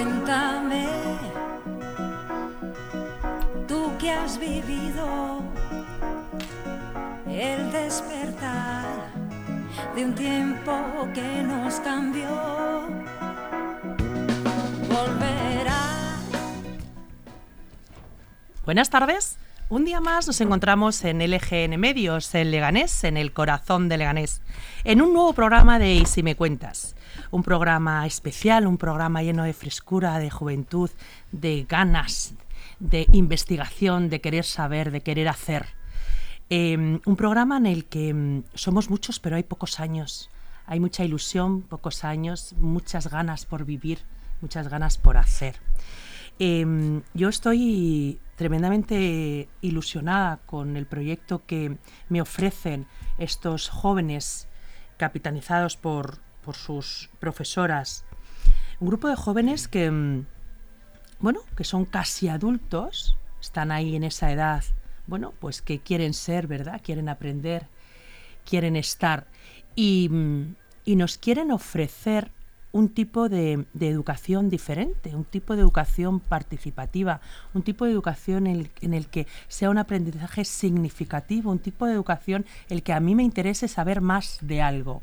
Cuéntame, tú que has vivido el despertar de un tiempo que nos cambió. Volverá. Buenas tardes. Un día más nos encontramos en LGN Medios, en Leganés, en el corazón de Leganés, en un nuevo programa de Y si me cuentas. Un programa especial, un programa lleno de frescura, de juventud, de ganas, de investigación, de querer saber, de querer hacer. Eh, un programa en el que mm, somos muchos, pero hay pocos años. Hay mucha ilusión, pocos años, muchas ganas por vivir, muchas ganas por hacer. Eh, yo estoy tremendamente ilusionada con el proyecto que me ofrecen estos jóvenes capitanizados por, por sus profesoras. Un grupo de jóvenes que, mm, bueno, que son casi adultos, están ahí en esa edad, bueno, pues que quieren ser, ¿verdad? Quieren aprender, quieren estar y, mm, y nos quieren ofrecer un tipo de, educación diferente, un tipo de educación participativa, un tipo de educación en el, que sea un aprendizaje significativo, un tipo de educación en el que a mí me interese saber más de algo.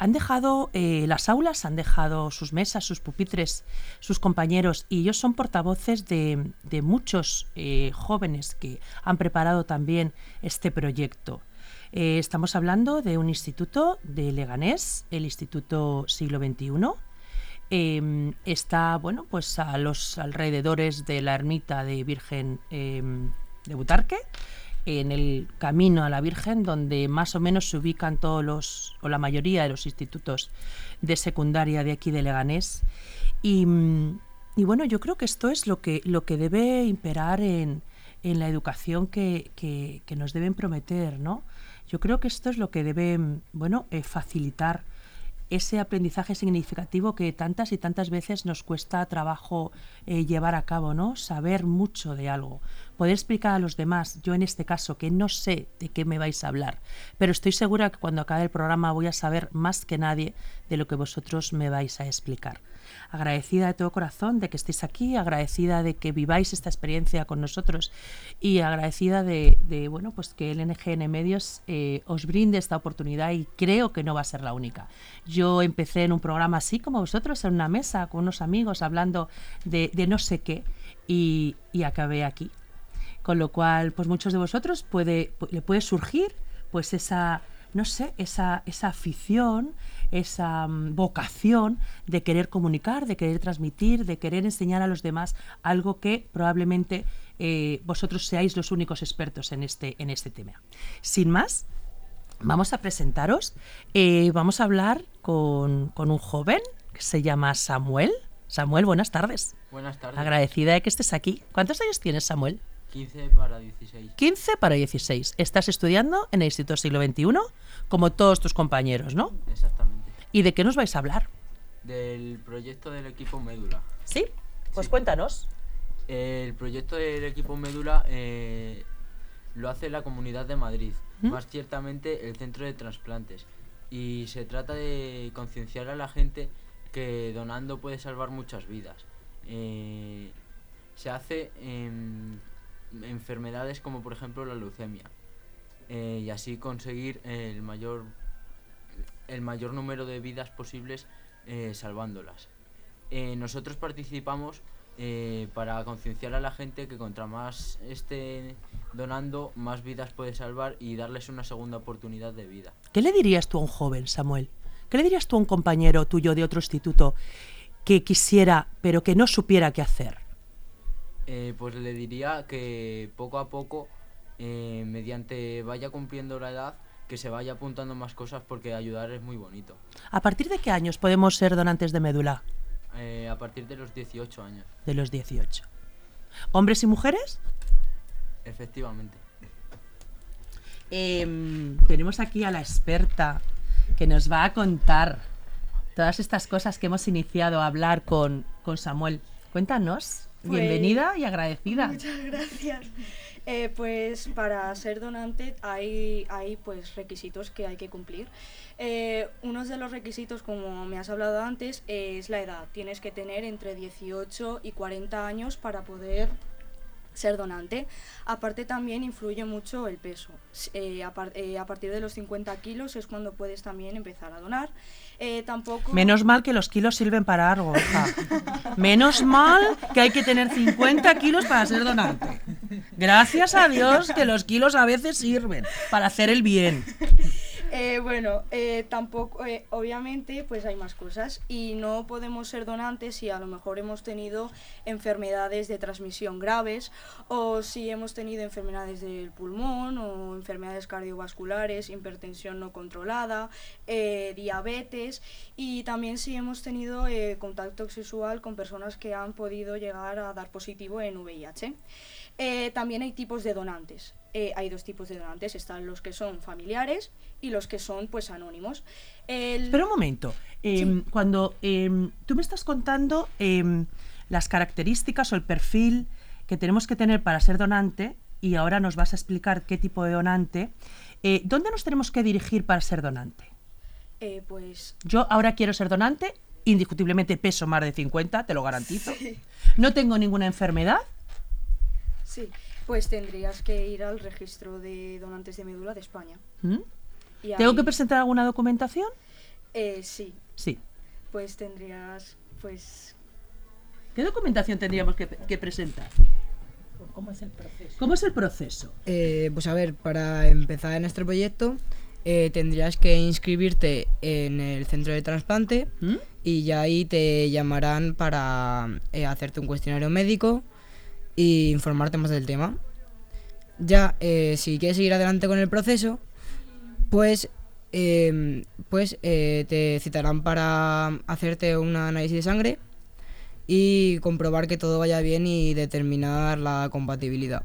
Han dejado eh, las aulas, han dejado sus mesas, sus pupitres, sus compañeros y ellos son portavoces de, de muchos eh, jóvenes que han preparado también este proyecto. Eh, estamos hablando de un instituto de Leganés, el Instituto Siglo XXI. Eh, está, bueno, pues a los alrededores de la ermita de Virgen eh, de Butarque, en el camino a la Virgen, donde más o menos se ubican todos los, o la mayoría de los institutos de secundaria de aquí de Leganés. Y, y bueno, yo creo que esto es lo que, lo que debe imperar en, en la educación que, que, que nos deben prometer, ¿no? Yo creo que esto es lo que debe, mm, bueno, eh, facilitar ese aprendizaje significativo que tantas y tantas veces nos cuesta trabajo eh, llevar a cabo, ¿no? Saber mucho de algo, poder explicar a los demás, yo en este caso, que no sé de qué me vais a hablar, pero estoy segura que cuando acabe el programa voy a saber más que nadie de lo que vosotros me vais a explicar agradecida de todo corazón de que estéis aquí, agradecida de que viváis esta experiencia con nosotros y agradecida de, bueno, pues que el NGN Medios eh, os brinde esta oportunidad y creo que no va a ser la única. Yo empecé en un programa así como vosotros, en una mesa con unos amigos hablando de, de no sé qué y, y acabé aquí. Con lo cual, pues muchos de vosotros puede, le puede surgir pues esa, no sé, esa, esa afición, esa mm, vocación de querer comunicar, de querer transmitir, de querer enseñar a los demás algo que probablemente eh, vosotros seáis los únicos expertos en este, en este tema. Sin más, vamos a presentaros. Eh, vamos a hablar con, con un joven que se llama Samuel. Samuel, buenas tardes. Buenas tardes. Agradecida de que estés aquí. ¿Cuántos años tienes, Samuel? 15 para 16. 15 para 16. Estás estudiando en el Instituto Siglo XXI, como todos tus compañeros, ¿no? Exactamente. ¿Y de qué nos vais a hablar? Del proyecto del equipo Médula. ¿Sí? Pues Sí. cuéntanos. El proyecto del equipo Médula eh, lo hace la Comunidad de Madrid, ¿Mm? más ciertamente el Centro de Trasplantes. Y se trata de concienciar a la gente que donando puede salvar muchas vidas. Eh, se hace en enfermedades como por ejemplo la leucemia. eh, y así conseguir el mayor, el mayor número de vidas posibles eh, salvándolas. Eh, nosotros participamos para concienciar a la gente que contra más esté donando, más vidas puede salvar y darles una segunda oportunidad de vida. ¿Qué le dirías tú a un joven, Samuel? ¿Qué le dirías tú a un compañero tuyo de otro instituto que quisiera, pero que no supiera qué hacer? Eh, pues le diría que poco a poco, eh, mediante vaya cumpliendo la edad, que se vaya apuntando más cosas porque ayudar es muy bonito. ¿A partir de qué años podemos ser donantes de médula? Eh, a partir de los 18 años, De los 18. ¿Hombres y mujeres? efectivamente. Em, tenemos aquí a la experta que nos va a contar todas estas cosas que hemos iniciado a hablar con, con Samuel. Cuéntanos. Pues- Bienvenida y agradecida. Muchas gracias. Eh, pues para ser donante hay, hay pues requisitos que hay que cumplir. Eh, uno de los requisitos, como me has hablado antes, es la edad. Tienes que tener entre 18 y 40 años para poder ser donante. Aparte también influye mucho el peso. Eh, a, eh, a, partir de los 50 kilos es cuando puedes también empezar a donar. Eh. Menos mal que los kilos sirven para algo. Menos mal que hay que tener 50 kilos para ser donante. Gracias a Dios que los kilos a veces sirven para hacer el bien. Eh, bueno, eh, tampoco, eh, obviamente, pues hay más cosas y no podemos ser donantes si a lo mejor hemos tenido enfermedades de transmisión graves o si hemos tenido enfermedades del pulmón o enfermedades cardiovasculares, hipertensión no controlada, diabetes y también si hemos tenido contacto sexual con personas que han podido llegar a dar positivo en VIH. También hay tipos de donantes. hay dos tipos de donantes, están los que son familiares y los que son pues anónimos. El... Espera un momento. Em, cuando em, tú me estás contando em, las características o el perfil que tenemos que tener para ser donante, y ahora nos vas a explicar qué tipo de donante, eh, ¿dónde nos tenemos que dirigir para ser donante? Eh, pues... Yo ahora quiero ser donante, indiscutiblemente peso más de 50, te lo garantizo. No tengo ninguna enfermedad. Sí, pues tendrías que ir al registro de donantes de médula de España. ¿Mm? ¿Tengo que presentar alguna documentación? Eh, sí. Sí. Pues tendrías, pues... ¿Qué documentación tendríamos que, presentar? ¿Cómo es el proceso? ¿Cómo es el proceso? Eh, pues a ver, para empezar en nuestro proyecto eh, tendrías que inscribirte en el centro de trasplante ¿Mm? y ya ahí te llamarán para hacerte un cuestionario médico e informarte más del tema. Ya, si quieres seguir adelante con el proceso, pues, em, pues eh, te citarán para hacerte un análisis de sangre y comprobar que todo vaya bien y determinar la compatibilidad.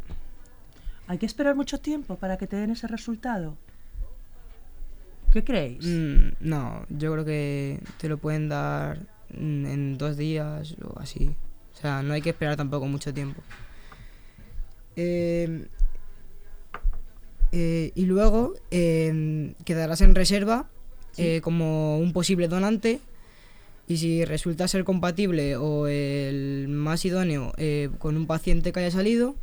¿Hay que esperar mucho tiempo para que te den ese resultado? ¿Qué creéis? Mm, no, yo creo que te lo pueden dar en dos días o así. O sea, no hay que esperar tampoco mucho tiempo. Eh, eh, y luego em, quedarás en reserva eh, como un posible donante. Y si resulta ser compatible o el más idóneo con un paciente que haya salido,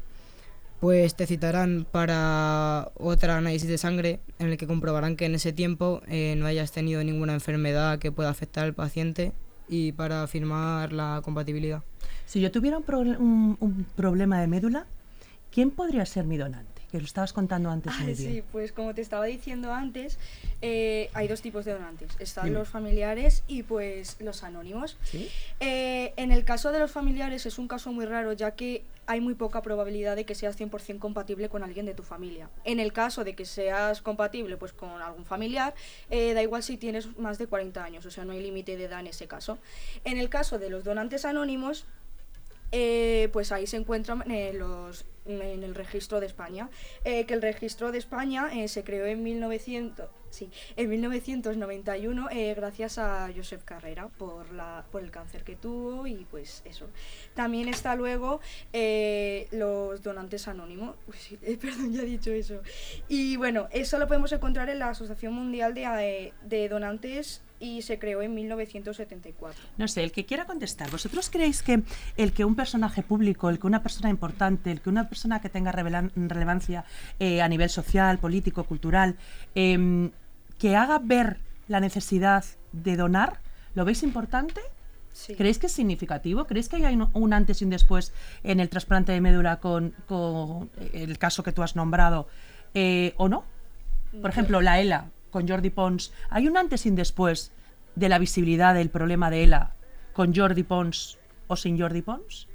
pues te citarán para otro análisis de sangre en el que comprobarán que en ese tiempo no hayas tenido ninguna enfermedad que pueda afectar al paciente y para firmar la compatibilidad. Si yo tuviera un, un problema de médula, ¿quién podría ser mi donante? que lo estabas contando antes muy bien. Sí, pues como te estaba diciendo antes, eh, hay dos tipos de donantes. Están los familiares y pues los anónimos. Eh, en el caso de los familiares es un caso muy raro ya que hay muy poca probabilidad de que seas 100% compatible con alguien de tu familia. En el caso de que seas compatible pues con algún familiar, eh, da igual si tienes más de 40 años, o sea, no hay límite de edad en ese caso. En el caso de los donantes anónimos, pues ahí se encuentran los en el registro de España, eh, que el registro de España eh, se creó en 1900, sí, en 1991 eh, gracias a Josep Carrera por, la, por el cáncer que tuvo y pues eso. También está luego los donantes anónimos, perdón, ya he dicho eso. Y bueno, eso lo podemos encontrar en la Asociación Mundial de, de Donantes y se creó en 1974. No sé, el que quiera contestar, ¿vosotros creéis que el que un personaje público, el que una persona importante, el que una persona que tenga relevancia eh, a nivel social, político, cultural, em, que haga ver la necesidad de donar, ¿lo veis importante? ¿Creéis que es significativo? ¿Creéis que hay un antes y un después en el trasplante de médula con, el caso que tú has nombrado eh, o no? Por ejemplo, la ELA, con Jordi Pons, ¿hay un antes y un después de la visibilidad del problema de ELA con Jordi Pons o sin Jordi Pons?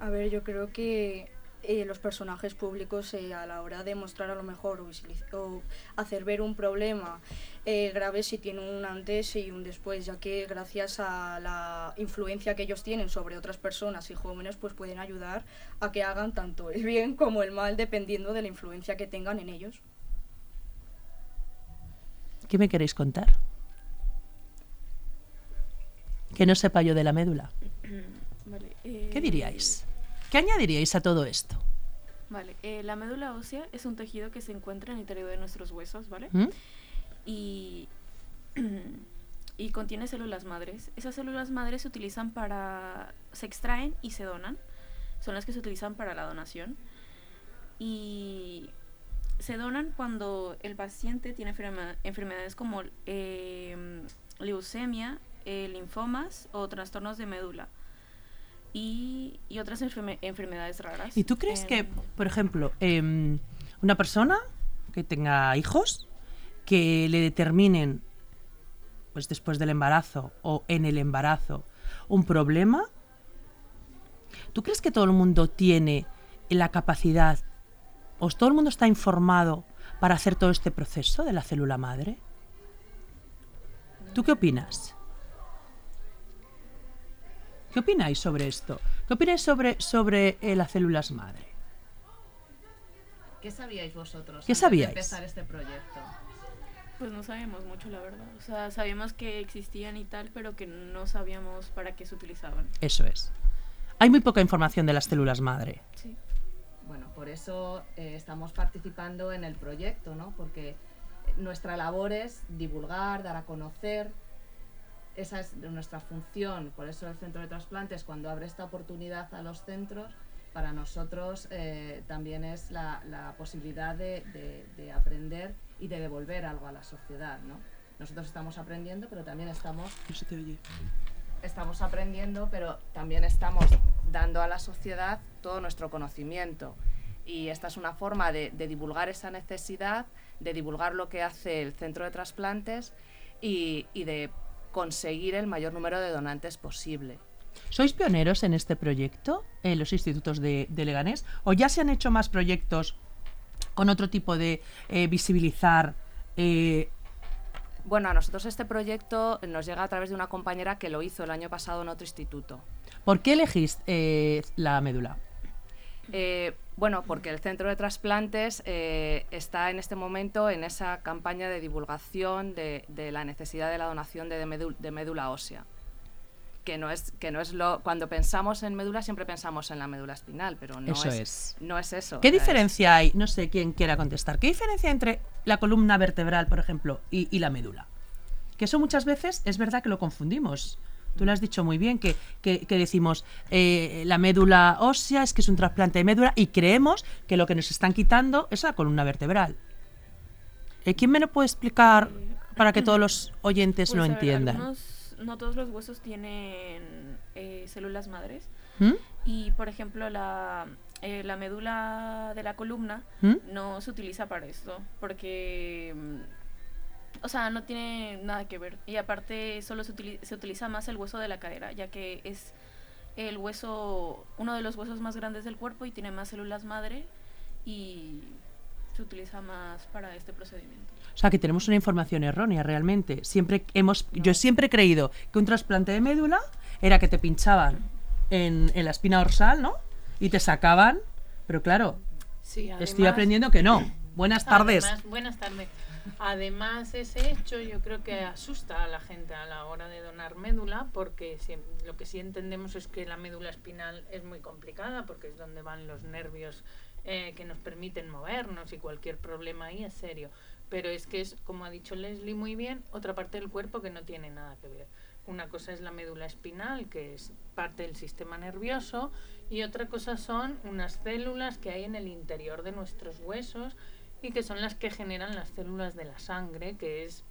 A ver, yo creo que eh, los personajes públicos eh, a la hora de mostrar a lo mejor o, hacer ver un problema eh, grave si tiene un antes y un después, ya que gracias a la influencia que ellos tienen sobre otras personas y jóvenes, pues pueden ayudar a que hagan tanto el bien como el mal dependiendo de la influencia que tengan en ellos. ¿Qué me queréis contar? Que no sepa yo de la médula. ¿Qué diríais? ¿Qué añadiríais a todo esto? Vale, eh, la médula ósea es un tejido que se encuentra en el interior de nuestros huesos, ¿vale? ¿Mm? Y, y contiene células madres. Esas células madres se utilizan para... se extraen y se donan. Son las que se utilizan para la donación. Y se donan cuando el paciente tiene enferma- enfermedades como eh, leucemia, eh, linfomas o trastornos de médula. Y, y otras enferme- enfermedades raras. ¿Y tú crees que, Em, por ejemplo, em, una persona que tenga hijos, que le determinen, pues después del embarazo o en el embarazo, un problema, ¿tú crees que todo el mundo tiene la capacidad, o todo el mundo está informado para hacer todo este proceso de la célula madre? ¿Tú qué opinas? ¿Qué opináis sobre esto? ¿Qué opináis sobre, sobre eh, las células madre? ¿Qué sabíais vosotros ¿Qué antes sabíais? de empezar este proyecto? Pues no sabíamos mucho, la verdad. O sea, sabíamos que existían y tal, pero que no sabíamos para qué se utilizaban. Eso es. Hay muy poca información de las células madre. Sí. Bueno, por eso eh, estamos participando en el proyecto, ¿no? Porque nuestra labor es divulgar, dar a conocer. Esa es nuestra función. Por eso el Centro de Trasplantes, cuando abre esta oportunidad a los centros, para nosotros eh, también es la, la posibilidad de, de- de aprender y de devolver algo a la sociedad, ¿no? Nosotros estamos aprendiendo, pero también estamos estamos aprendiendo, pero también estamos dando a la sociedad todo nuestro conocimiento. Y esta es una forma de, de divulgar esa necesidad, de divulgar lo que hace el centro de trasplantes y, y de conseguir el mayor número de donantes posible. ¿Sois pioneros en este proyecto en los institutos de, de Leganés? ¿O ya se han hecho más proyectos con otro tipo de eh, visibilizar? eh, Bueno, a nosotros este proyecto nos llega a través de una compañera que lo hizo el año pasado en otro instituto. ¿Por qué elegís eh, la médula? Eh, bueno, porque el Centro de Trasplantes eh, está en este momento en esa campaña de divulgación de, de la necesidad de la donación de, de médula, ósea. Que no es, que no es lo. Cuando pensamos en médula, siempre pensamos en la médula espinal, pero no Eso es, es. No es eso. ¿Qué es- diferencia hay? No sé quién quiera contestar. ¿Qué diferencia hay entre la columna vertebral, por ejemplo, y, y la médula? Que eso muchas veces es verdad que lo confundimos. Tú lo has dicho muy bien, que, que- que decimos eh, la médula ósea es que es un trasplante de médula y creemos que lo que nos están quitando es la columna vertebral. Eh, ¿Quién me lo puede explicar para que todos los oyentes Pues, lo ver, entiendan? algunos- no todos los huesos tienen eh, células madres. ¿Mm? Y, por ejemplo, la, eh, la médula de la columna ¿Mm? no se utiliza para esto, porque, mm, o sea, no tiene nada que ver. Y aparte, solo se, utili- se utiliza más el hueso de la cadera, ya que es el hueso, uno de los huesos más grandes del cuerpo y tiene más células madre y se utiliza más para este procedimiento. O sea, que tenemos una información errónea realmente. Siempre hemos, yo siempre he creído que un trasplante de médula era que te pinchaban en, en la espina dorsal, ¿no? Y te sacaban, pero claro, Sí, estoy aprendiendo que no. Buenas tardes. Además, buenas tardes. Además, ese hecho yo creo que asusta a la gente a la hora de donar médula, porque lo que sí entendemos es que la médula espinal es muy complicada, porque es donde van los nervios eh, que nos permiten movernos y cualquier problema ahí es serio. Pero es que es, como ha dicho Leslie muy bien, otra parte del cuerpo que no tiene nada que ver. Una cosa es la médula espinal, que es parte del sistema nervioso, y otra cosa son unas células que hay en el interior de nuestros huesos y que son las que generan las células de la sangre, que es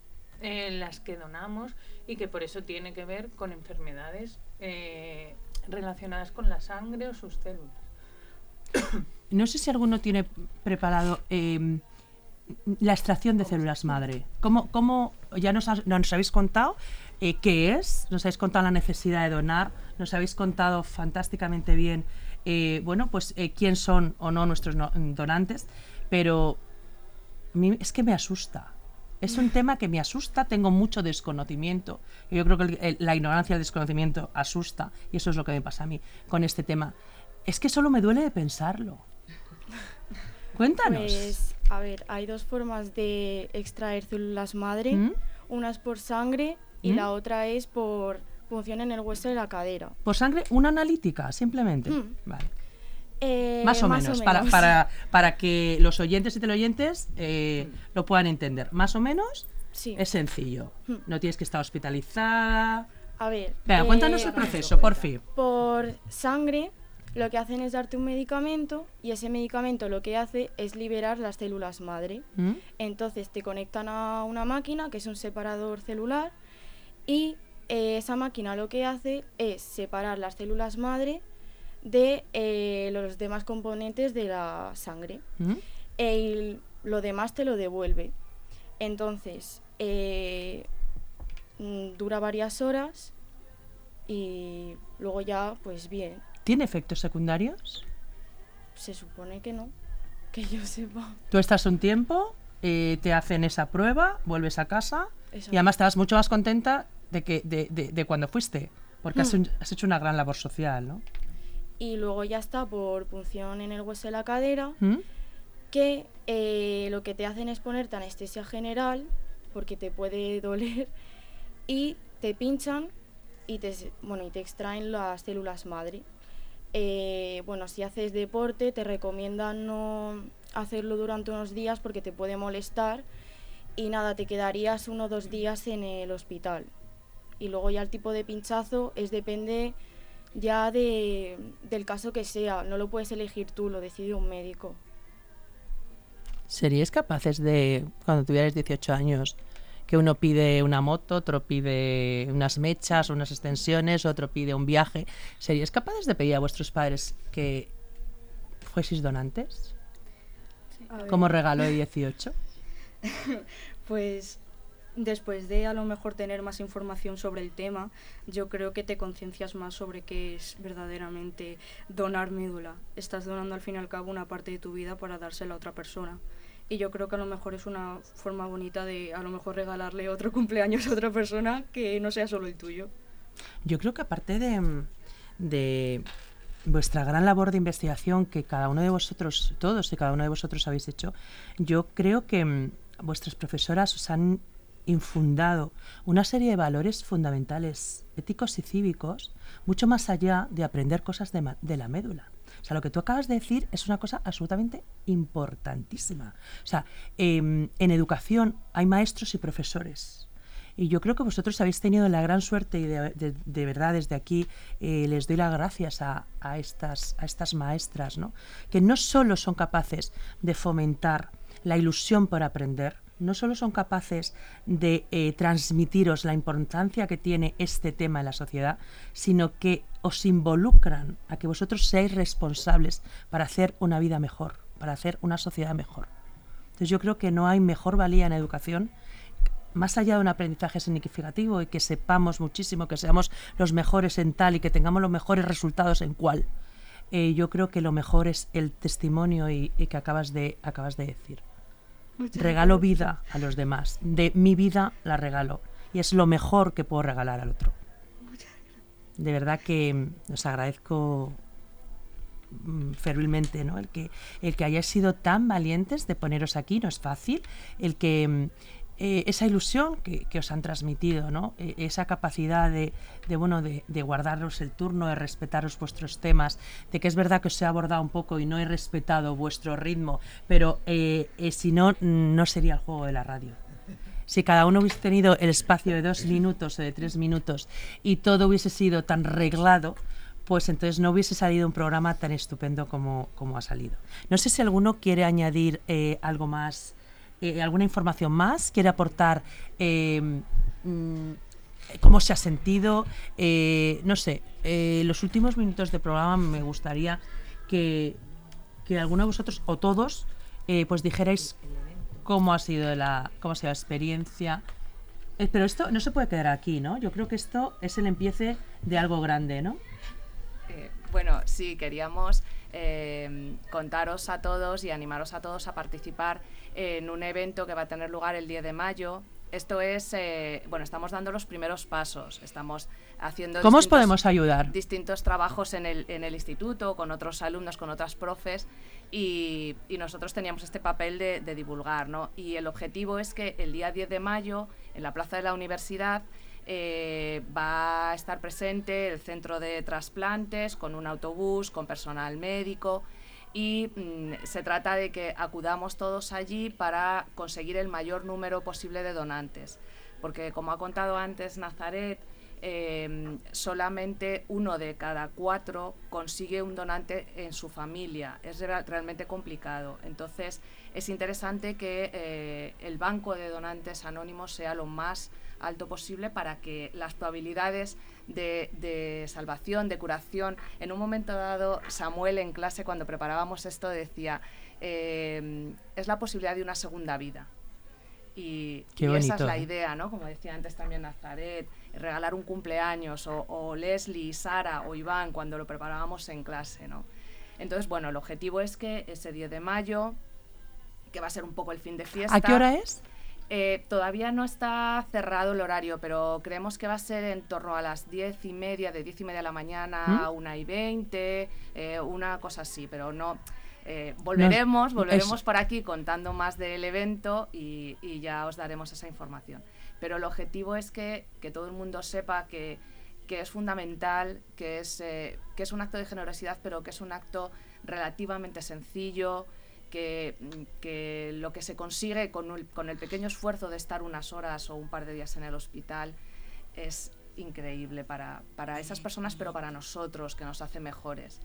eh, las que donamos y que por eso tiene que ver con enfermedades eh, relacionadas con la sangre o sus células. No sé si alguno tiene preparado eh, la extracción de células madre. ¿Cómo, cómo ya nos, habéis contado eh, qué es? Nos habéis contado la necesidad de donar. Nos habéis contado fantásticamente bien, bueno, pues quién son o no nuestros no- donantes. Pero es que me asusta. Es un tema que me asusta, tengo mucho desconocimiento. y Yo creo que el- el- la ignorancia y el desconocimiento asusta, y eso es lo que me pasa a mí con este tema. Es que solo me duele de pensarlo. Cuéntanos. Pues, a ver, hay dos formas de extraer células madre. ¿Mm? Una es por sangre y ¿Mm? la otra es por punción en el hueso de la cadera. Por sangre, una analítica, simplemente. Mm. Vale. Eh, más o menos, Para, para, para, que los oyentes y teleoyentes eh, lo puedan entender. Más o menos sí. es sencillo. Hmm. No tienes que estar hospitalizada. A ver. Venga, cuéntanos el proceso, por fin. Por sangre, lo que hacen es darte un medicamento y ese medicamento lo que hace es liberar las células madre. ¿Mm? Entonces te conectan a una máquina que es un separador celular y eh, esa máquina lo que hace es separar las células madre de eh, los demás componentes de la sangre. ¿Mm? Y lo demás te lo devuelve. Entonces, eh, mm, dura varias horas y luego ya, pues bien. ¿Tiene efectos secundarios? Se supone que no, que yo sepa. Tú estás un tiempo, eh, te hacen esa prueba, vuelves a casa y además estabas mucho más contenta de, que, de, de, cuando fuiste, porque has, hmm. has, hecho una gran labor social, ¿no? Y luego ya está por punción en el hueso de la cadera, ¿Mm? que eh, lo que te hacen es ponerte anestesia general, porque te puede doler, y te pinchan y te, bueno, y te extraen las células madre. Eh, bueno, si haces deporte te recomiendan no hacerlo durante unos días porque te puede molestar y nada, te quedarías uno o dos días en el hospital. Y luego ya el tipo de pinchazo es depende ya de, del caso que sea, no lo puedes elegir tú, lo decide un médico. ¿Seríais capaces de, cuando tuvierais 18 años, que uno pide una moto, otro pide unas mechas, unas extensiones, otro pide un viaje. ¿Seríais capaces de pedir a vuestros padres que fueseis donantes? Como regalo de 18. pues después de a lo mejor tener más información sobre el tema, yo creo que te conciencias más sobre qué es verdaderamente donar médula. Estás donando al fin y al cabo una parte de tu vida para dársela a otra persona y yo creo que a lo mejor es una forma bonita de a lo mejor regalarle otro cumpleaños a otra persona que no sea solo el tuyo. Yo creo que aparte de, de vuestra gran labor de investigación que cada uno de vosotros, todos y cada uno de vosotros habéis hecho, yo creo que mm, vuestras profesoras os han infundado una serie de valores fundamentales, éticos y cívicos, mucho más allá de aprender cosas de, de la médula. O sea, lo que tú acabas de decir es una cosa absolutamente importantísima. O sea, em, en educación hay maestros y profesores. Y yo creo que vosotros habéis tenido la gran suerte y de, verdad desde aquí eh, les doy las gracias a, estas, a estas maestras, ¿no? que no solo son capaces de fomentar la ilusión por aprender, no solo son capaces de eh, transmitiros la importancia que tiene este tema en la sociedad, sino que os involucran a que vosotros seáis responsables para hacer una vida mejor, para hacer una sociedad mejor. Entonces yo creo que no hay mejor valía en educación más allá de un aprendizaje significativo y que sepamos muchísimo, que seamos los mejores en tal y que tengamos los mejores resultados en cual, eh, yo creo que lo mejor es el testimonio y, y que acabas de, acabas de decir regalo vida a los demás. De mi vida la regalo. Y es lo mejor que puedo regalar al otro. De verdad que mm, os agradezco mm, fervilmente ¿no? el, que, el que hayáis sido tan valientes de poneros aquí, no es fácil, el que mm, eh, esa ilusión que, os han transmitido, ¿no? E, esa capacidad de, bueno, de, guardaros el turno, de respetaros vuestros temas, de que es verdad que os he abordado un poco y no he respetado vuestro ritmo, pero eh, eh, si no, no sería el juego de la radio. Si cada uno hubiese tenido el espacio de dos minutos o de tres minutos y todo hubiese sido tan reglado, pues entonces no hubiese salido un programa tan estupendo como, como ha salido. No sé si alguno quiere añadir algo más eh, alguna información más, quiere aportar eh, mm, cómo se ha sentido, eh, no sé, los últimos minutos de programa me gustaría que, que alguno de vosotros o todos pues dijerais cómo ha sido la, cómo ha sido la experiencia. pero esto no se puede quedar aquí, ¿no? Yo creo que esto es el empiece de algo grande, ¿no? bueno, sí, queríamos contaros a todos y animaros a todos a participar en un evento que va a tener lugar el 10 de mayo. Esto es, eh, bueno, estamos dando los primeros pasos, estamos haciendo... ¿Cómo os podemos ayudar? Distintos trabajos en el, en el instituto, con otros alumnos, con otras profes, y, y nosotros teníamos este papel de, de, divulgar, ¿no? Y el objetivo es que el día 10 de mayo, en la plaza de la universidad, eh, va a estar presente el centro de trasplantes con un autobús, con personal médico y mm, se trata de que acudamos todos allí para conseguir el mayor número posible de donantes. Porque como ha contado antes Nazaret, em, solamente uno de cada cuatro consigue un donante en su familia. Es realmente complicado. Entonces es interesante que eh, el banco de donantes anónimos sea lo más alto posible para que las probabilidades de, salvación, de curación, en un momento dado, Samuel en clase cuando preparábamos esto decía, eh, es la posibilidad de una segunda vida. Y, esa es la ¿eh? idea, ¿no? Como decía antes también Nazaret, regalar un cumpleaños, o, o, Leslie, Sara o Iván cuando lo preparábamos en clase, ¿no? Entonces, bueno, el objetivo es que ese 10 de mayo, que va a ser un poco el fin de fiesta... ¿A qué hora es? Eh, todavía no está cerrado el horario, pero creemos que va a ser en torno a las diez y media, de diez y media de la mañana ¿Mm? a una y veinte, eh, una cosa así, pero no. Eh, volveremos, volveremos por aquí contando más del evento y, ya os daremos esa información. Pero el objetivo es que, todo el mundo sepa que, que es fundamental, que es, que es un acto de generosidad, pero que es un acto relativamente sencillo, que, lo que se consigue con el, con el pequeño esfuerzo de estar unas horas o un par de días en el hospital es increíble para, para esas personas, pero para nosotros, que nos hace mejores.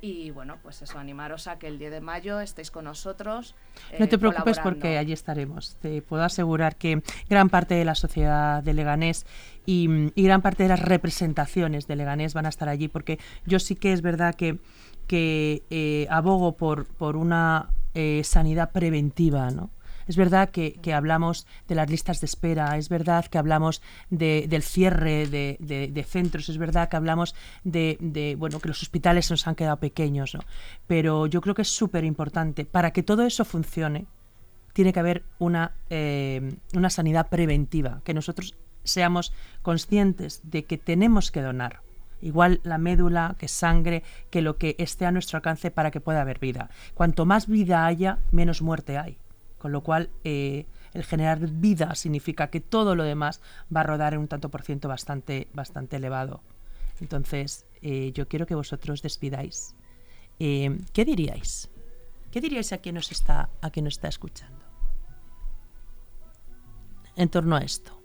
Y bueno, pues eso, animaros a que el 10 de mayo estéis con nosotros. no te eh, preocupes porque allí estaremos. Te puedo asegurar que gran parte de la sociedad de Leganés y, y, gran parte de las representaciones de Leganés van a estar allí porque yo sí que es verdad que, que eh, abogo por, por una eh, sanidad preventiva, ¿no? Es verdad que, hablamos de las listas de espera, es verdad que hablamos del cierre de, centros, es verdad que hablamos de, bueno que los hospitales nos han quedado pequeños, ¿no? pero yo creo que es súper importante. Para que todo eso funcione, tiene que haber una, eh, una sanidad preventiva, que nosotros seamos conscientes de que tenemos que donar igual la médula, que sangre, que lo que esté a nuestro alcance para que pueda haber vida. Cuanto más vida haya, menos muerte hay. Con lo cual, eh, el generar vida significa que todo lo demás va a rodar en un tanto por ciento bastante, bastante elevado. Entonces, eh, yo quiero que vosotros despidáis. Eh, ¿Qué diríais? ¿Qué diríais a quien nos está, a quien nos está escuchando? En torno a esto.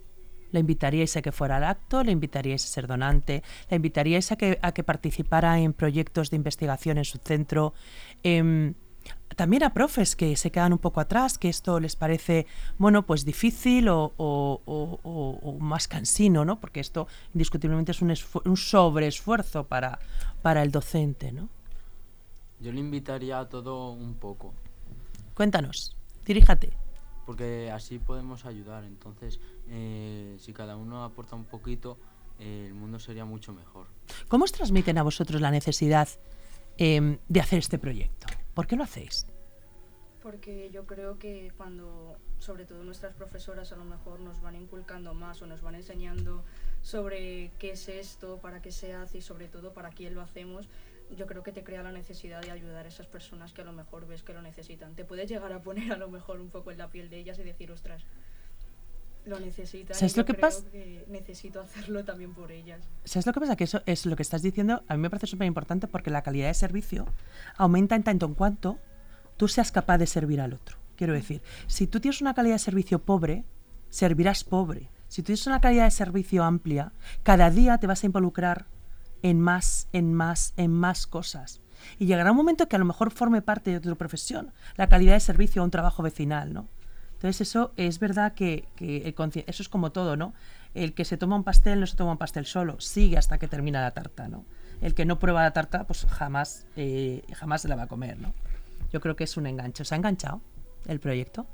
Le invitaríais a que fuera al acto, le invitaríais a ser donante, le invitaríais a que, a que participara en proyectos de investigación en su centro. Em, también a profes que se quedan un poco atrás, que esto les parece, bueno, pues difícil o, más cansino, ¿no? Porque esto indiscutiblemente es un, un sobreesfuerzo para, para el docente, ¿no? Yo le invitaría a todo un poco. Cuéntanos, diríjate porque así podemos ayudar. Entonces, eh, si cada uno aporta un poquito, eh, el mundo sería mucho mejor. ¿Cómo os transmiten a vosotros la necesidad em, de hacer este proyecto? ¿Por qué lo hacéis? Porque yo creo que cuando, sobre todo nuestras profesoras, a lo mejor nos van inculcando más o nos van enseñando sobre qué es esto, para qué se hace y sobre todo para quién lo hacemos, yo creo que te crea la necesidad de ayudar a esas personas que a lo mejor ves que lo necesitan. Te puedes llegar a poner a lo mejor un poco en la piel de ellas y decir, ostras, lo necesitan. ¿Sabes lo que pasa? necesito hacerlo también por ellas. ¿Sabes lo que pasa? Que eso es lo que estás diciendo, a mí me parece súper importante porque la calidad de servicio aumenta en tanto en cuanto tú seas capaz de servir al otro. Quiero decir, si tú tienes una calidad de servicio pobre, servirás pobre. Si tú tienes una calidad de servicio amplia, cada día te vas a involucrar en más, en más, en más cosas. Y llegará un momento que a lo mejor forme parte de tu profesión, la calidad de servicio a un trabajo vecinal, ¿no? Entonces eso es verdad que, eso es como todo, ¿no? El que se toma un pastel no se toma un pastel solo, sigue hasta que termina la tarta, ¿no? El que no prueba la tarta, pues jamás, eh, jamás se la va a comer, ¿no? Yo creo que es un enganche. ¿Os ha enganchado el proyecto?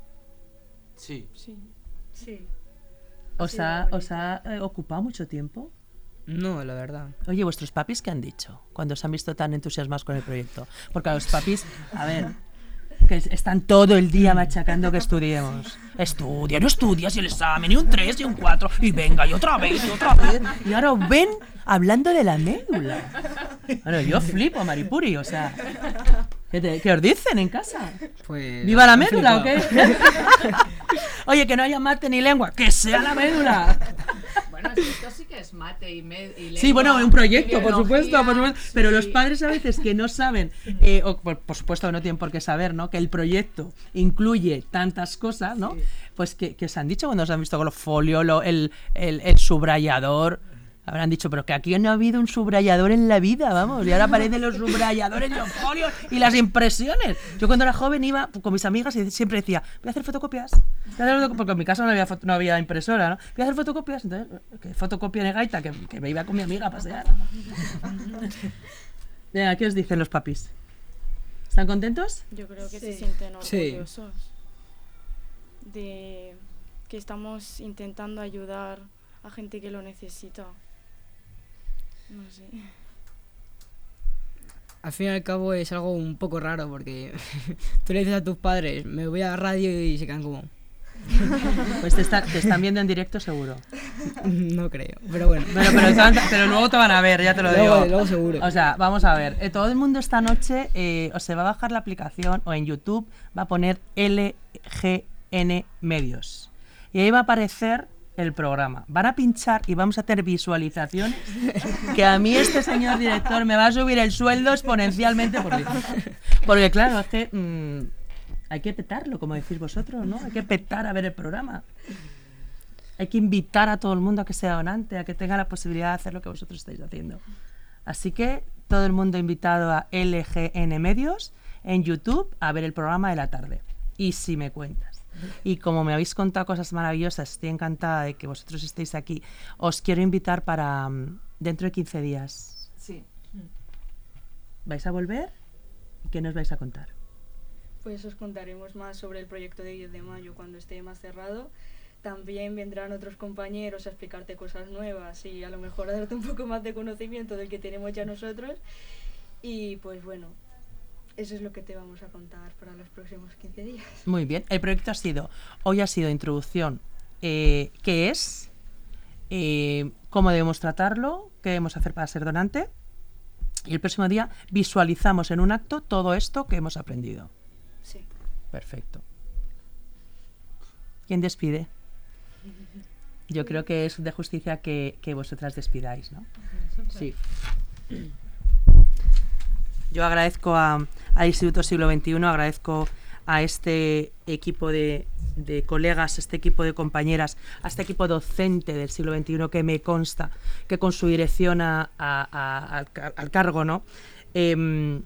Sí. Sí. Sí. ¿Os ha, os ha eh, ocupado mucho tiempo? No, la verdad. Oye, ¿vuestros papis qué han dicho cuando se han visto tan entusiasmados con el proyecto? Porque a los papis, a ver, que están todo el día machacando que estudiemos. Estudia, no estudias y el examen, y un 3 y un 4, y venga, y otra vez, y otra vez. Y ahora ven hablando de la médula. Bueno, yo flipo, Maripuri, o sea. ¿Qué, os dicen en casa? Pues, ¿Viva la médula o qué? Oye, que no haya mate ni lengua, que sea la médula. Bueno, esto sí que es mate y, Sí, bueno, un proyecto, por supuesto, por supuesto. Pero los padres a veces que no saben, eh, o por, por supuesto no tienen por qué saber, ¿no? Que el proyecto incluye tantas cosas, ¿no? Pues que, que se han dicho cuando se han visto con los folios, el, el subrayador. Habrán dicho, pero que aquí no ha habido un subrayador en la vida, vamos. Y ahora aparecen los subrayadores, los folios y las impresiones. Yo cuando era joven iba con mis amigas y siempre decía, voy a hacer fotocopias. Voy a hacer fotoco-", porque en mi casa no había, foto- no había impresora, ¿no? Voy a hacer fotocopias. Entonces, que fotocopia de gaita, que, que me iba con mi amiga a pasear. Venga, ¿qué os dicen los papis? ¿Están contentos? Yo creo que se Sí. sienten Sí. orgullosos de que estamos intentando ayudar a gente que lo necesita. No sé. Al fin y al cabo es algo un poco raro porque tú le dices a tus padres, me voy a la radio y se quedan como, Pues te, está- te están viendo en directo seguro. no creo, pero bueno. Pero, luego te van a ver, ya te lo Luego- digo. luego seguro. O sea, vamos a ver. eh, todo el mundo esta noche eh, o se va a bajar la aplicación o en YouTube va a poner LGN Medios. Y ahí va a aparecer el programa. Van a pinchar y vamos a tener visualizaciones que a mí este señor director me va a subir el sueldo exponencialmente por. Porque claro, es que mm, hay que petarlo, como decís vosotros, ¿no? Hay que petar a ver el programa. Hay que invitar a todo el mundo a que sea donante, a que tenga la posibilidad de hacer lo que vosotros estáis haciendo. Así que todo el mundo invitado a LGN Medios en YouTube a ver el programa de la tarde. Y si me cuentas. Y como me habéis contado cosas maravillosas, estoy encantada de que vosotros estéis aquí. Os quiero invitar para mm, dentro de 15 días. Sí. ¿Vais a volver? ¿Y qué nos vais a contar? Pues os contaremos más sobre el proyecto de 10 de mayo cuando esté más cerrado. También vendrán otros compañeros a explicarte cosas nuevas y a lo mejor a darte un poco más de conocimiento del que tenemos ya nosotros. Y pues bueno, eso es lo que te vamos a contar para los próximos 15 días. Muy bien. El proyecto ha sido, hoy ha sido introducción, eh, qué es, eh, cómo debemos tratarlo, qué debemos hacer para ser donante. Y el próximo día visualizamos en un acto todo esto que hemos aprendido. Sí. Perfecto. ¿Quién despide? Yo creo que es de justicia que, que vosotras despidáis, ¿no? Sí. Yo agradezco a- al Instituto Siglo XXI, agradezco a este equipo de, de colegas, este equipo de compañeras, a este equipo docente del siglo XXI que me consta que con su dirección al, car- al cargo, ¿no? Em,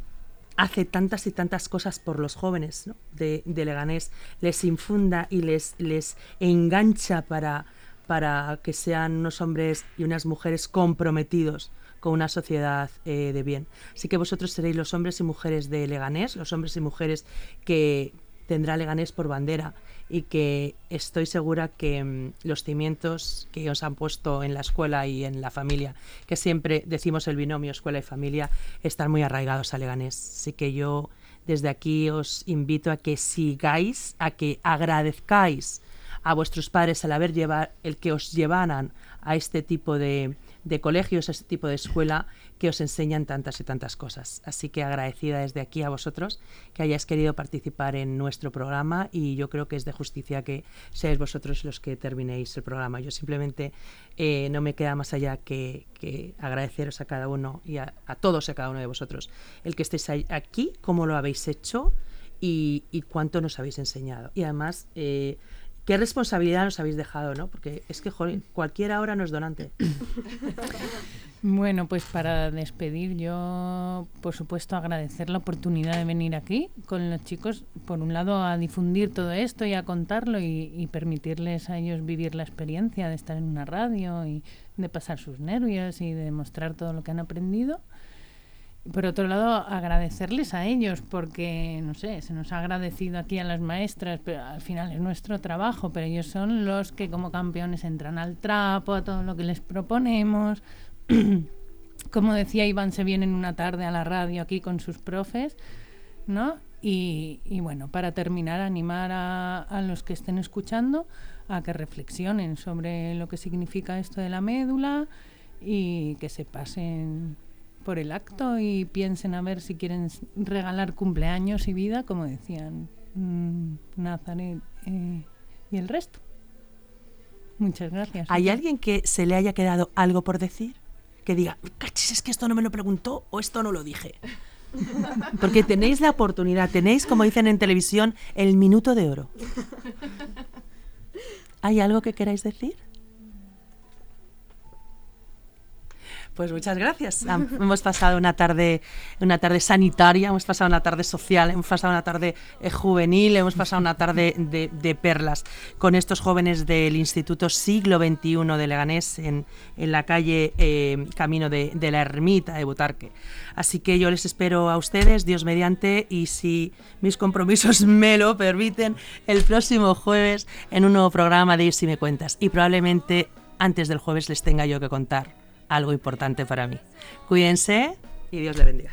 hace tantas y tantas cosas por los jóvenes de Leganés, les infunda y les, les engancha para, para que sean unos hombres y unas mujeres comprometidos con una sociedad eh, de bien. Así que vosotros seréis los hombres y mujeres de Leganés, los hombres y mujeres que tendrá Leganés por bandera y que estoy segura que mm, los cimientos que os han puesto en la escuela y en la familia, que siempre decimos el binomio escuela y familia, están muy arraigados a Leganés. Así que yo desde aquí os invito a que sigáis, a que agradezcáis a vuestros padres el haber llevar, el que os llevaran a este tipo de, de colegios, a este tipo de escuela que os enseñan tantas y tantas cosas. Así que agradecida desde aquí a vosotros que hayáis querido participar en nuestro programa y yo creo que es de justicia que seáis vosotros los que terminéis el programa. Yo simplemente eh, no me queda más allá que, que agradeceros a cada uno y a, a todos y a cada uno de vosotros el que estéis aquí, cómo lo habéis hecho y, y cuánto nos habéis enseñado. Y además, eh, qué responsabilidad nos habéis dejado, ¿no? Porque es que, joder, cualquiera ahora no es donante. Bueno, pues para despedir yo, por supuesto, agradecer la oportunidad de venir aquí con los chicos, por un lado, a difundir todo esto y a contarlo y, y permitirles a ellos vivir la experiencia de estar en una radio y de pasar sus nervios y de mostrar todo lo que han aprendido. Por otro lado, agradecerles a ellos porque, no sé, se nos ha agradecido aquí a las maestras, pero al final es nuestro trabajo, pero ellos son los que como campeones entran al trapo, a todo lo que les proponemos. Como decía Iván, se vienen una tarde a la radio aquí con sus profes, ¿no? Y, y bueno, para terminar, animar a, a los que estén escuchando a que reflexionen sobre lo que significa esto de la médula y que se pasen por el acto y piensen a ver si quieren regalar cumpleaños y vida, como decían mm, Nazaret eh, y el resto. Muchas gracias. ¿Hay alguien que se le haya quedado algo por decir? Que diga, cachis, es que esto no me lo preguntó o esto no lo dije. Porque tenéis la oportunidad, tenéis, como dicen en televisión, el minuto de oro. ¿Hay algo que queráis decir? Pues muchas gracias. hemos pasado una tarde, una tarde sanitaria, hemos pasado una tarde social, hemos pasado una tarde eh, juvenil, hemos pasado una tarde de, perlas con estos jóvenes del Instituto Siglo XXI de Leganés en, la calle eh, Camino de, la Ermita de Butarque. Así que yo les espero a ustedes, Dios mediante, y si mis compromisos me lo permiten, el próximo jueves en un nuevo programa de Si me cuentas. Y probablemente antes del jueves les tenga yo que contar algo importante para mí. Cuídense y Dios le bendiga.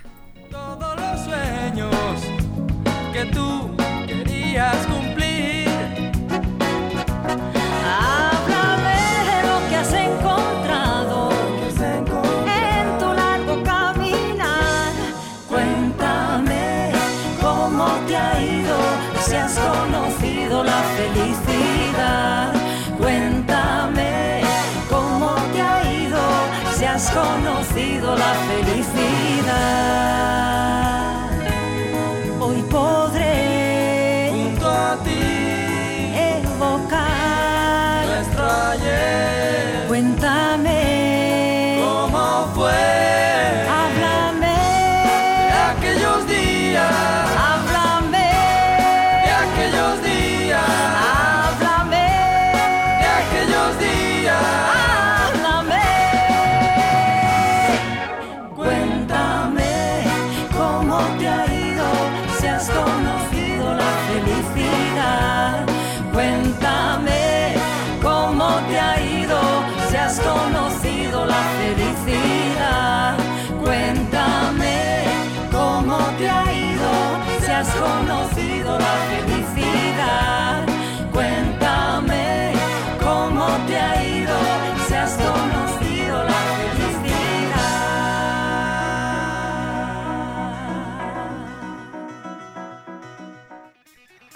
Ti